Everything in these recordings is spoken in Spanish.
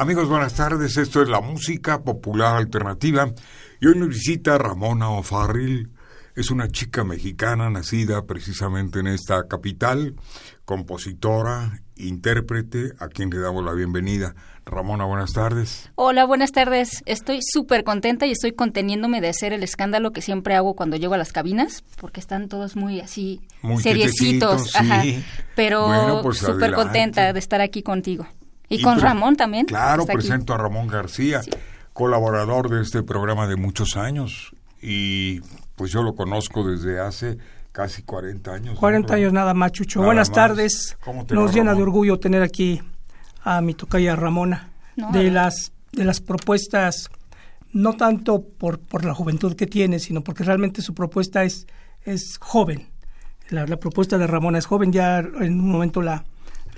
Amigos, buenas tardes. Esto es la música popular alternativa y hoy nos visita Ramona O'Farrill. Es una chica mexicana nacida precisamente en esta capital, compositora, intérprete, a quien le damos la bienvenida. Ramona, buenas tardes. Hola, buenas tardes. Estoy súper contenta y estoy conteniéndome de hacer el escándalo que siempre hago cuando llego a las cabinas, porque están todos muy así, Muy seriecitos. Ajá. sí. Pero Bueno, pues súper contenta de estar aquí contigo. Y, Y con Ramón también. Claro, aquí. presento a Ramón García, Sí. colaborador de este programa de muchos años. Y pues yo lo conozco desde hace casi 40 años. ¿no, 40 años nada más, Chucho. Nada Buenas más. tardes. ¿Cómo te Nos va, llena de orgullo tener aquí a mi tocaya Ramona. No, de las de las propuestas, no tanto por, por la juventud que tiene, sino porque realmente su propuesta es, es joven. La, la propuesta de Ramona es joven, ya en un momento la,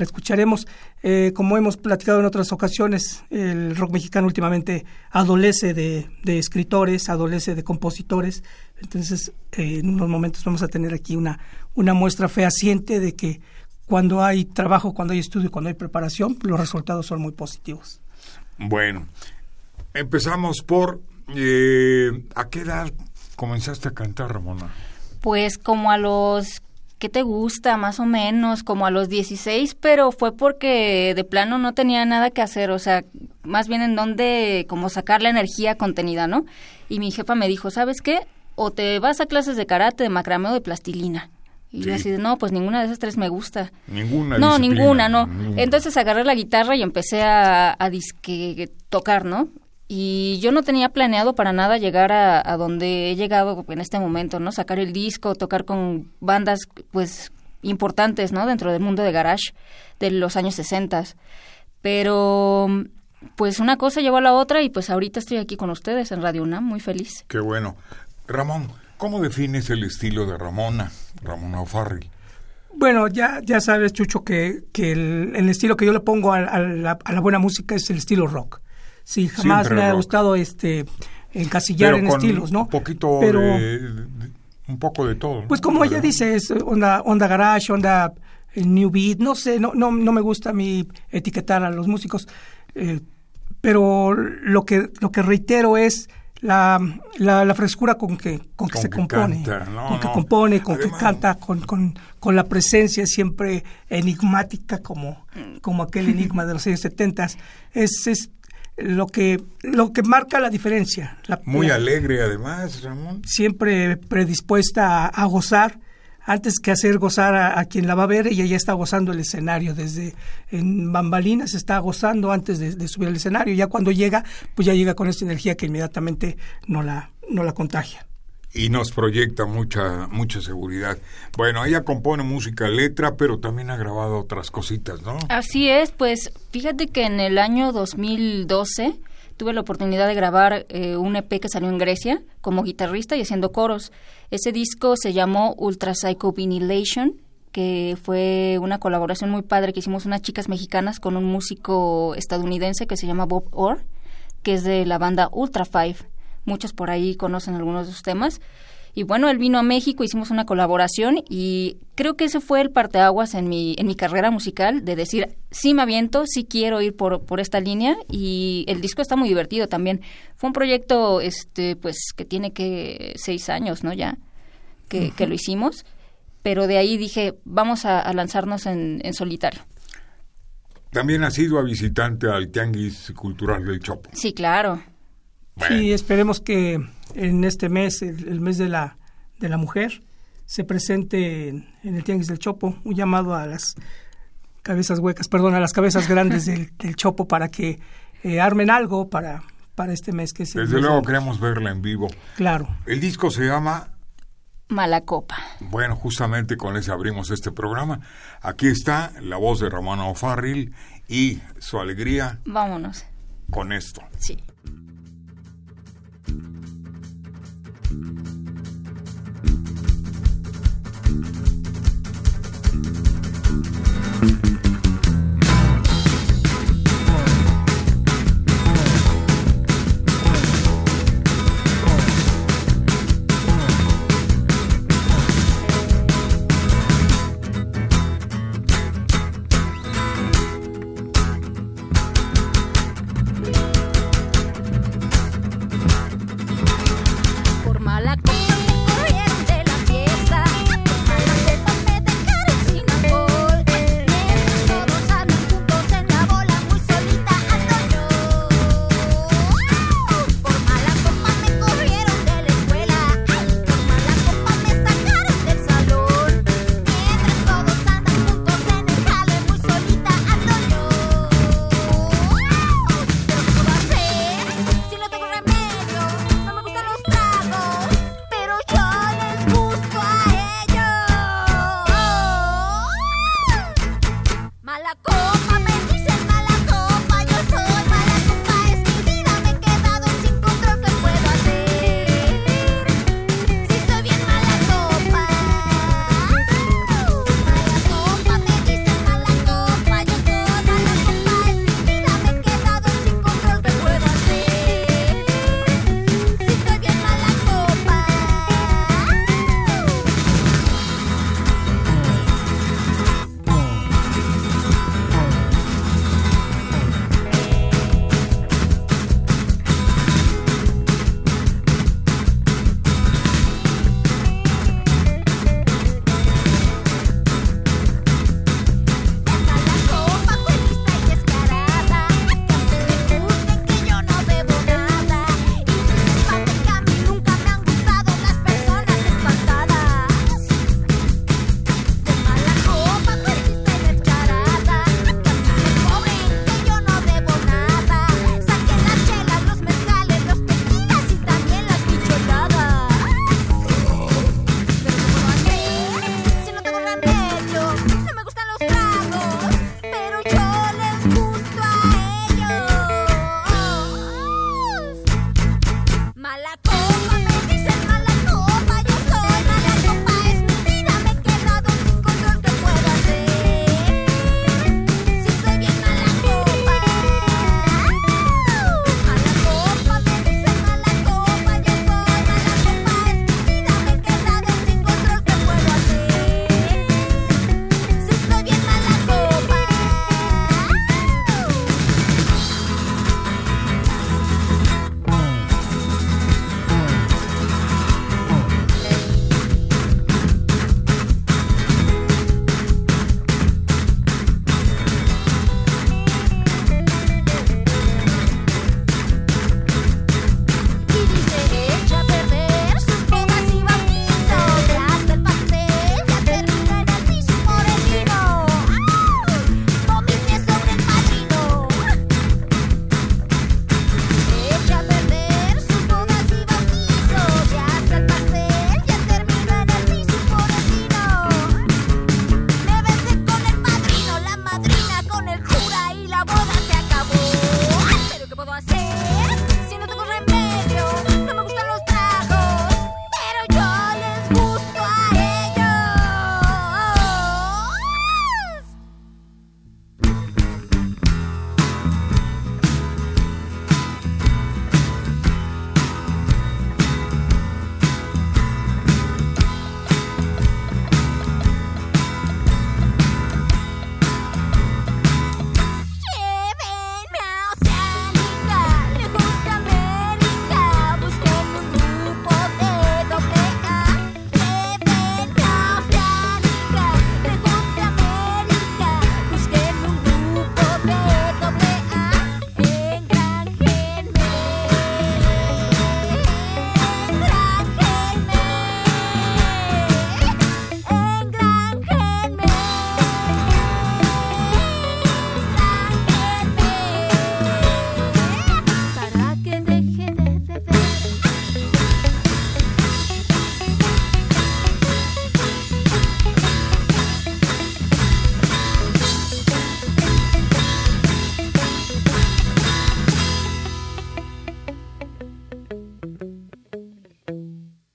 la escucharemos. Eh, como hemos platicado en otras ocasiones, el rock mexicano últimamente adolece de, de escritores, adolece de compositores. Entonces, eh, en unos momentos vamos a tener aquí una, una muestra fehaciente de que cuando hay trabajo, cuando hay estudio, cuando hay preparación, los resultados son muy positivos. Bueno, empezamos por... eh, ¿A qué edad comenzaste a cantar, Ramona? Pues como a los... ¿Qué te gusta? Más o menos, como a los 16, pero fue porque de plano no tenía nada que hacer, o sea, más bien en donde como sacar la energía contenida, ¿no? Y mi jefa me dijo, ¿sabes qué? O te vas a clases de karate, de macramé o de plastilina. Y yo Sí. así de, no, pues ninguna de esas tres me gusta. Ninguna No, disciplina, ninguna, no. ninguna. Entonces agarré la guitarra y empecé a, a disque tocar, ¿no? Y yo no tenía planeado para nada llegar a, a donde he llegado en este momento, ¿no? Sacar el disco, tocar con bandas, pues, importantes, ¿no? Dentro del mundo de garage de los años 60. Pero, pues, una cosa llevó a la otra y pues ahorita estoy aquí con ustedes en Radio UNAM, muy feliz. Qué bueno. Ramón, ¿cómo defines el estilo de Ramona, Ramona O'Farrill? Bueno, ya, ya sabes, Chucho, que, que el, el estilo que yo le pongo a, a la, a la buena música es el estilo rock. Sí, jamás Siempre me ha gustado este encasillar en con estilos, ¿no? Un poquito Pero, de, de- un poco de todo. pues como ella dice, es onda, onda garage, onda eh, new beat, no sé, no, no, no me gusta a mí etiquetar a los músicos, eh, pero lo que, lo que reitero es la, la, la frescura con que, con que Con se que compone, canta, no, con que compone, con Además- que canta, con, con, con la presencia siempre enigmática como, como aquel enigma de los años 70. Es, es lo que, lo que marca la diferencia. La- Muy la- alegre además, Ramón. siempre predispuesta a, a gozar, antes que hacer gozar a, a quien la va a ver, ella ya está gozando el escenario, desde en bambalinas está gozando antes de, de subir al escenario, ya cuando llega, pues ya llega con esa energía que inmediatamente no la, no la contagia. Y nos proyecta mucha, mucha seguridad. Bueno, ella compone música, letra, pero también ha grabado otras cositas, ¿no? Así es, pues fíjate que en el año 2012 tuve la oportunidad de grabar eh, un EP que salió en Grecia como guitarrista y haciendo coros. Ese disco se llamó Ultra Psycho Vinylation, que fue una colaboración muy padre que hicimos unas chicas mexicanas con un músico estadounidense que se llama Bob Orr, que es de la banda Ultra Five. Muchos por ahí conocen algunos de sus temas. Y bueno, él vino a México, hicimos una colaboración y creo que ese fue el parteaguas en mi, en mi carrera musical de decir, sí me aviento, sí quiero ir por, por esta línea y el disco está muy divertido también. Fue un proyecto, este, pues, que tiene que seis años, ¿no? Ya, que, que lo hicimos. Pero de ahí dije, vamos a, a lanzarnos en, en solitario. También ha sido a visitante al Tianguis Cultural del Chopo. Sí, claro. Bueno, Sí, esperemos que en este mes, el, el mes de la, de la mujer, se presente en, en el Tianguis del Chopo un llamado a las cabezas huecas, perdón, a las cabezas grandes del, del Chopo para que eh, armen algo para, para este mes que es Desde luego queremos verla en vivo. Claro. El disco se llama Malacopa. Bueno, justamente con ese abrimos este programa. Aquí está la voz de Ramona O'Farrill y su alegría. Vámonos. Con esto. Sí.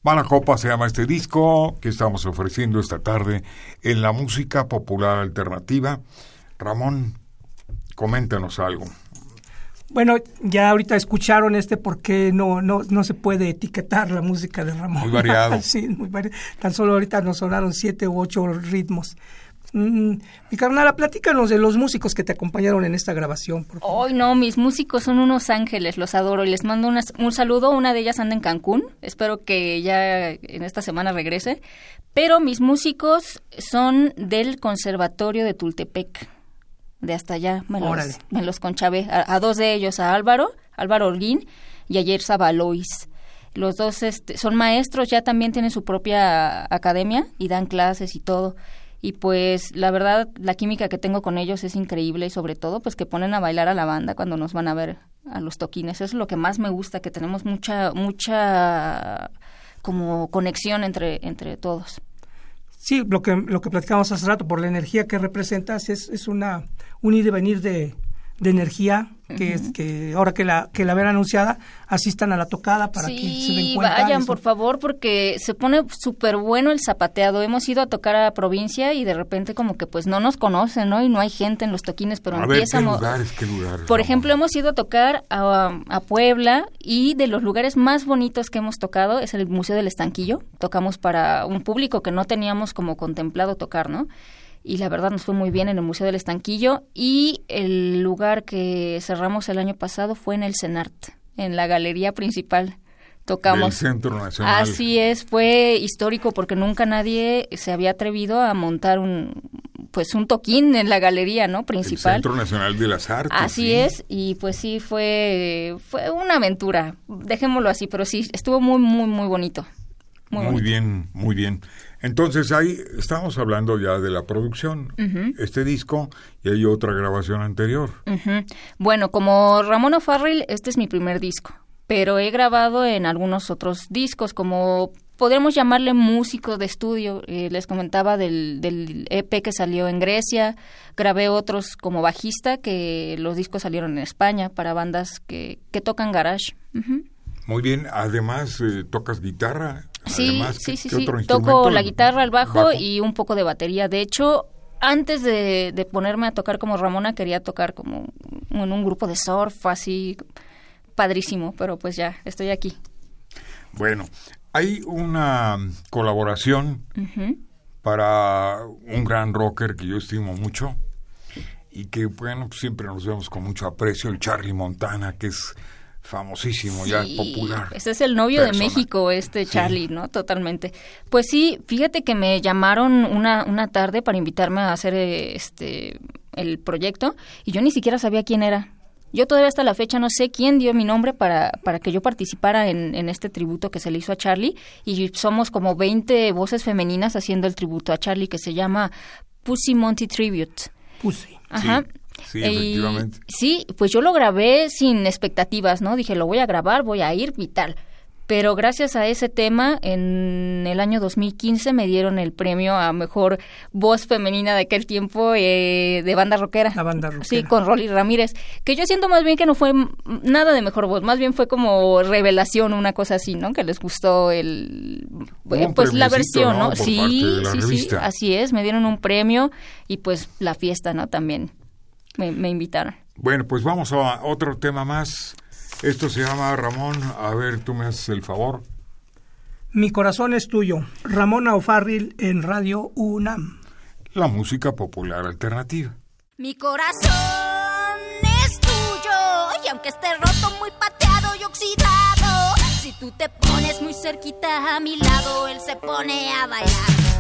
Mala Copa se llama este disco que estamos ofreciendo esta tarde en la música popular alternativa. Ramón, coméntanos algo. Bueno, ya ahorita escucharon este porque no, no, no se puede etiquetar la música de Ramón. Muy variado. sí, muy variado. Tan solo ahorita nos sonaron siete u ocho ritmos. Mm, mi carnala, platícanos de los músicos que te acompañaron en esta grabación. Hoy no, mis músicos son unos ángeles, los adoro y les mando un saludo. Una de ellas anda en Cancún, espero que ya en esta semana regrese. Pero mis músicos son del Conservatorio de Tultepec, de hasta allá. Me los, me los conchavé. A, dos de ellos, a Álvaro, Álvaro Orguín y ayer Sabalois. Los dos este, son maestros, ya también tienen su propia academia y dan clases y todo y pues la verdad la química que tengo con ellos es increíble y sobre todo pues que ponen a bailar a la banda cuando nos van a ver a los toquines. Eso es lo que más me gusta, que tenemos mucha mucha como conexión entre entre todos. Sí, lo que lo que platicamos hace rato por la energía que representas es es una un ir y venir de de energía que, que ahora que la que la ven anunciada asistan a la tocada para que se den cuenta. vayan por favor porque se pone súper bueno el zapateado. Hemos ido a tocar a la provincia y de repente como que pues no nos conocen, ¿no? Y no hay gente en los toquines, pero a ver, ¿qué lugares, qué lugares, Por ejemplo, hemos ido a tocar a, a, Puebla y de los lugares más bonitos que hemos tocado es el Museo del Estanquillo. Tocamos para un público que no teníamos como contemplado tocar, ¿no? Y la verdad nos fue muy bien en el Museo del Estanquillo y el lugar que cerramos el año pasado fue en el CENART, en la galería principal. Tocamos. Centro Nacional. Así es, fue histórico porque nunca nadie se había atrevido a montar un pues un toquín en la galería, ¿no? Principal. El Centro Nacional de las Artes. Así es, y pues sí fue fue una aventura, dejémoslo así, pero sí estuvo muy muy muy bonito. Muy, bien, muy bien. Entonces ahí estamos hablando ya de la producción, este disco y hay otra grabación anterior. Bueno, como Ramón O'Farrill, este es mi primer disco, pero he grabado en algunos otros discos como podríamos llamarle músico de estudio. Eh, les comentaba del, del, EP que salió en Grecia, grabé otros como bajista que los discos salieron en España para bandas que, que tocan garage. Muy bien, además eh, tocas guitarra. Sí, sí, sí, sí. Toco la guitarra, el bajo, y un poco de batería. De hecho, antes de, ponerme a tocar como Ramona, quería tocar como en un grupo de surf, así padrísimo, pero pues ya, estoy aquí. Bueno, hay una colaboración para un gran rocker que yo estimo mucho y que, bueno, siempre nos vemos con mucho aprecio, el Charlie Montana, que es famosísimo, ya popular. Ese es el novio de México, este Charlie, ¿no? Totalmente. Pues sí, fíjate que me llamaron una, una tarde para invitarme a hacer este el proyecto y yo ni siquiera sabía quién era. Yo todavía hasta la fecha no sé quién dio mi nombre para, para que yo participara en, en este tributo que se le hizo a Charlie y somos como 20 voces femeninas haciendo el tributo a Charlie que se llama Pussy Monty Tribute. Pussy. Ajá. Sí, efectivamente. sí, pues yo lo grabé sin expectativas, ¿no? Dije, lo voy a grabar, voy a ir y tal. Pero gracias a ese tema, en el año 2015 me dieron el premio a mejor voz femenina de aquel tiempo eh, de banda rockera. La banda rockera. Sí, con Rolly Ramírez. Que yo siento más bien que no fue nada de mejor voz, más bien fue como revelación, una cosa así, ¿no? Que les gustó el. pues la versión, ¿no? sí, sí, sí, así es. Me dieron un premio y pues la fiesta, ¿no? También me, invitaron. Bueno, pues vamos a otro tema más. Esto se llama Ramón. A ver, tú me haces el favor. Mi corazón es tuyo. Ramón O'Farrill en Radio UNAM. La música popular alternativa. Mi corazón es tuyo. Y aunque esté roto, muy pateado y oxidado. Si tú te pones muy cerquita a mi lado, él se pone a bailar.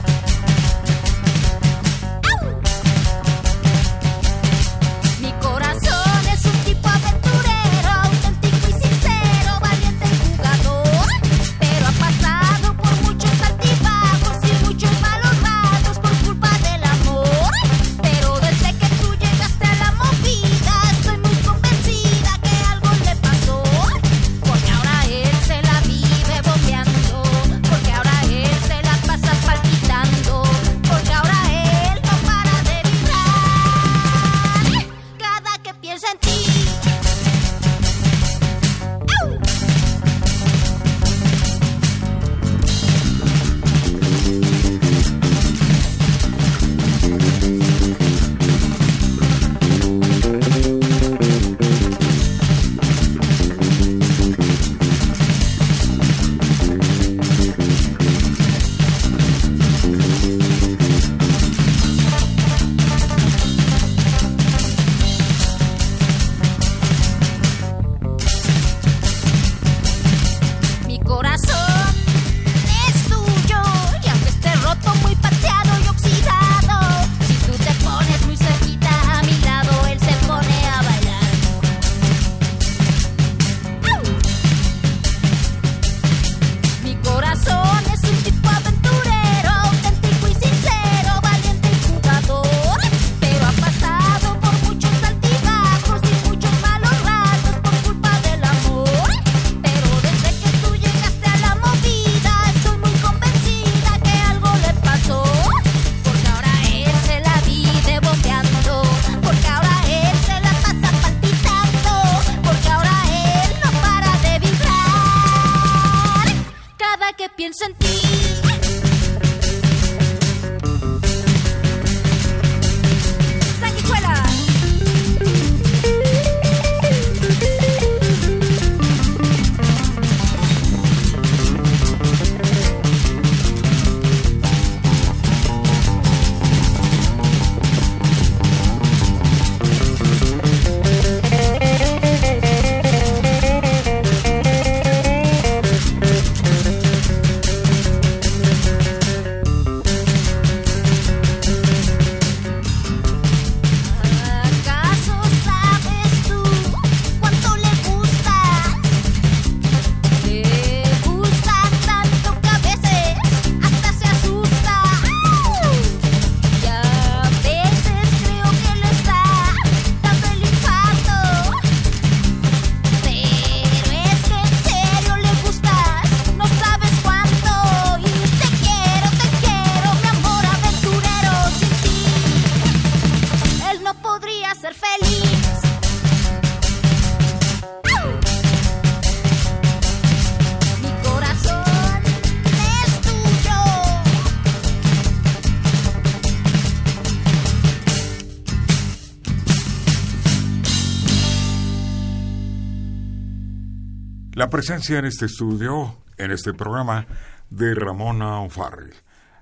La presencia en este estudio, en este programa, de Ramona O'Farrell.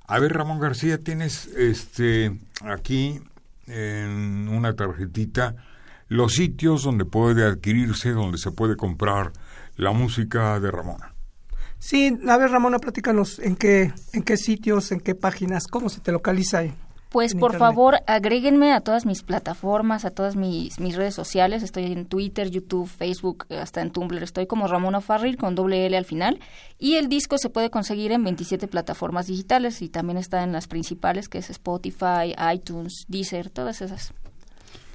A ver, Ramón García, tienes este aquí en una tarjetita los sitios donde puede adquirirse, donde se puede comprar la música de Ramona. Sí, a ver, Ramona, platícanos en qué, en qué sitios, en qué páginas, cómo se te localiza ahí. Pues por favor, agréguenme a todas mis plataformas, a todas mis, mis redes sociales. Estoy en Twitter, YouTube, Facebook, hasta en Tumblr. Estoy como Ramona Farril con doble L al final. Y el disco se puede conseguir en 27 plataformas digitales y también está en las principales, que es Spotify, iTunes, Deezer, todas esas.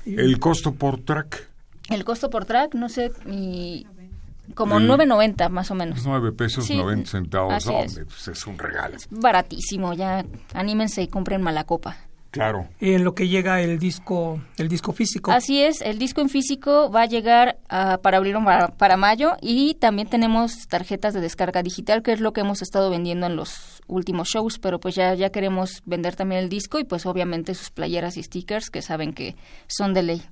¿El costo por track? El costo por track, no sé, mi, como 9.90 más o menos. 9 pesos 90 centavos. es. Pues es un regalo. Es baratísimo, ya anímense y compren Malacopa. Claro. Y en lo que llega el disco, el disco físico. Así es, el disco en físico va a llegar para abril o para, mayo y también tenemos tarjetas de descarga digital, que es lo que hemos estado vendiendo en los últimos shows, pero pues ya, ya queremos vender también el disco y pues obviamente sus playeras y stickers que saben que son de ley.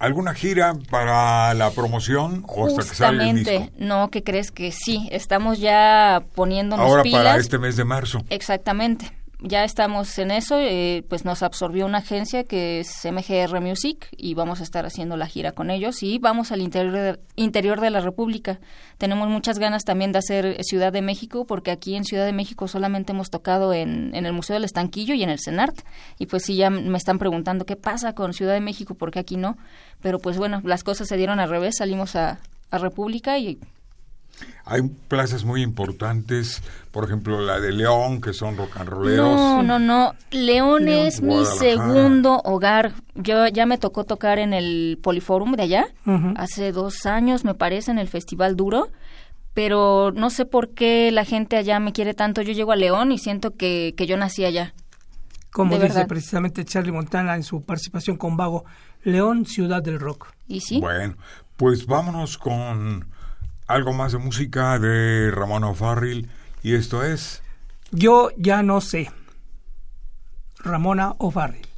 ¿Alguna gira para la promoción o hasta que salga el disco? no, que crees que sí, estamos ya poniéndonos Ahora para este mes de marzo. Exactamente ya estamos en eso, eh, pues nos absorbió una agencia que es MGR Music y vamos a estar haciendo la gira con ellos y vamos al interior de, interior de la República. Tenemos muchas ganas también de hacer Ciudad de México porque aquí en Ciudad de México solamente hemos tocado en, en el Museo del Estanquillo y en el CENART y pues sí ya me están preguntando qué pasa con Ciudad de México porque aquí no, pero pues bueno, las cosas se dieron al revés, salimos a, a República y hay plazas muy importantes, por ejemplo la de León, que son rock and rolleros. No, no, no. León, es mi segundo hogar. Yo ya me tocó tocar en el Poliforum de allá, hace dos años me parece, en el Festival Duro. Pero no sé por qué la gente allá me quiere tanto. Yo llego a León y siento que, que yo nací allá. Como dice precisamente Charlie Montana en su participación con Vago, León, ciudad del rock. ¿Y sí? Bueno, pues vámonos con algo más de música de Ramón O'Farrill y esto es... Yo ya no sé. Ramona O'Farrill.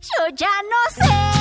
Yo ya no sé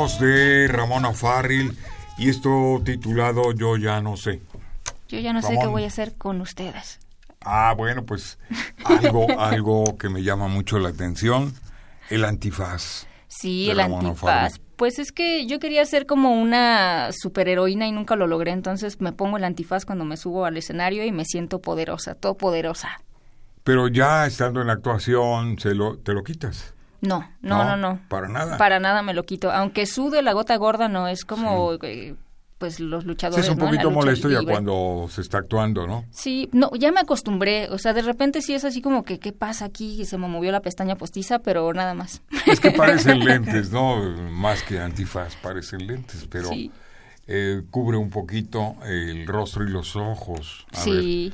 voz de Ramona Farril y esto titulado Yo ya no sé. Yo ya no sé qué voy a hacer con ustedes. Ah, bueno, pues algo, algo que me llama mucho la atención, el antifaz. Sí, de el Ramona antifaz. Farril. Pues es que yo quería ser como una superheroína y nunca lo logré, entonces me pongo el antifaz cuando me subo al escenario y me siento poderosa, todopoderosa. Pero ya estando en la actuación, se lo, ¿te lo quitas? No, no, no, no. Para nada. Para nada me lo quito. Aunque sude la gota gorda, no, es como eh, pues los Sí, luchadores. es un poquito molesto ya cuando se está actuando, ¿no? Sí, no, ya me acostumbré. O sea, de repente sí es así como que, ¿qué pasa aquí? Se me movió la pestaña postiza, pero nada más. Es que parecen lentes, ¿no? Más que antifaz, parecen lentes, pero Sí. eh, cubre un poquito el rostro y los ojos. A ver, sí.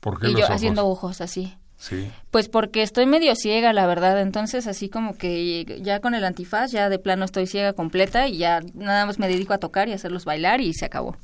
¿por qué Y los yo ojos? haciendo ojos así. Sí. Pues porque estoy medio ciega, la verdad. Entonces, así como que ya con el antifaz, ya de plano estoy ciega completa y ya nada más me dedico a tocar y hacerlos bailar y se acabó.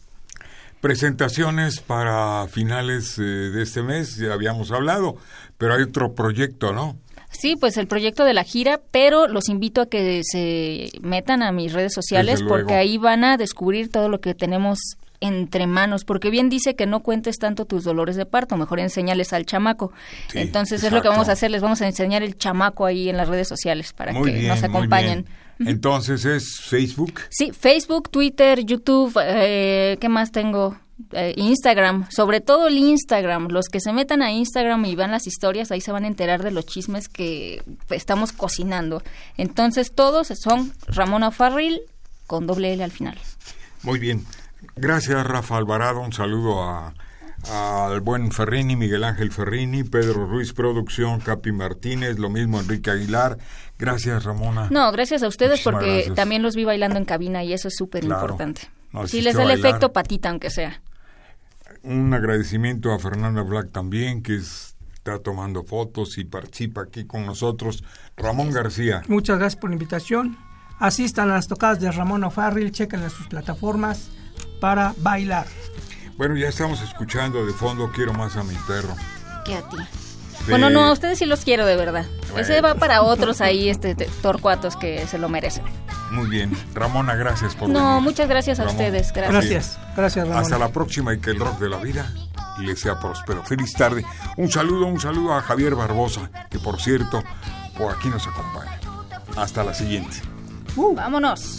Presentaciones para finales eh, de este mes, ya habíamos hablado, pero hay otro proyecto, ¿no? Sí, pues el proyecto de la gira, pero los invito a que se metan a mis redes sociales porque ahí van a descubrir todo lo que tenemos entre manos, porque bien dice que no cuentes tanto tus dolores de parto, mejor enséñales al chamaco. Sí, Entonces es lo que vamos a hacer, les vamos a enseñar el chamaco ahí en las redes sociales para muy que bien, nos acompañen. Entonces es Facebook. Sí, Facebook, Twitter, YouTube, eh, ¿qué más tengo? Eh, Instagram, sobre todo el Instagram. Los que se metan a Instagram y vean las historias, ahí se van a enterar de los chismes que estamos cocinando. Entonces todos son Ramona Farril con doble L al final. Muy bien. Gracias, Rafa Alvarado. Un saludo a al buen Ferrini, Miguel Ángel Ferrini, Pedro Ruiz Producción, Capi Martínez, lo mismo Enrique Aguilar. Gracias, Ramona. No, gracias a ustedes Muchísimas porque gracias. también los vi bailando en cabina y eso es súper importante. Si les da el efecto patita, aunque sea. Un agradecimiento a Fernanda Black también, que está tomando fotos y participa aquí con nosotros. Ramón García. Muchas gracias por la invitación. Asistan a las tocadas de Ramón O'Farrill, chequen en sus plataformas para bailar. Bueno, ya estamos escuchando de fondo Quiero más a mi perro. Que a ti. De- Bueno, no, a ustedes sí los quiero de verdad. Bueno. Ese va para otros ahí, este, te- torcuatos que se lo merecen. Muy bien. Ramona, gracias por No, venir. muchas gracias a Ramón. ustedes. Gracias. Gracias, gracias Ramón. Hasta la próxima y que el rock de la vida le sea próspero. Feliz tarde. Un saludo, un saludo a Javier Barbosa, que por cierto, por aquí nos acompaña. Hasta la siguiente. Vámonos.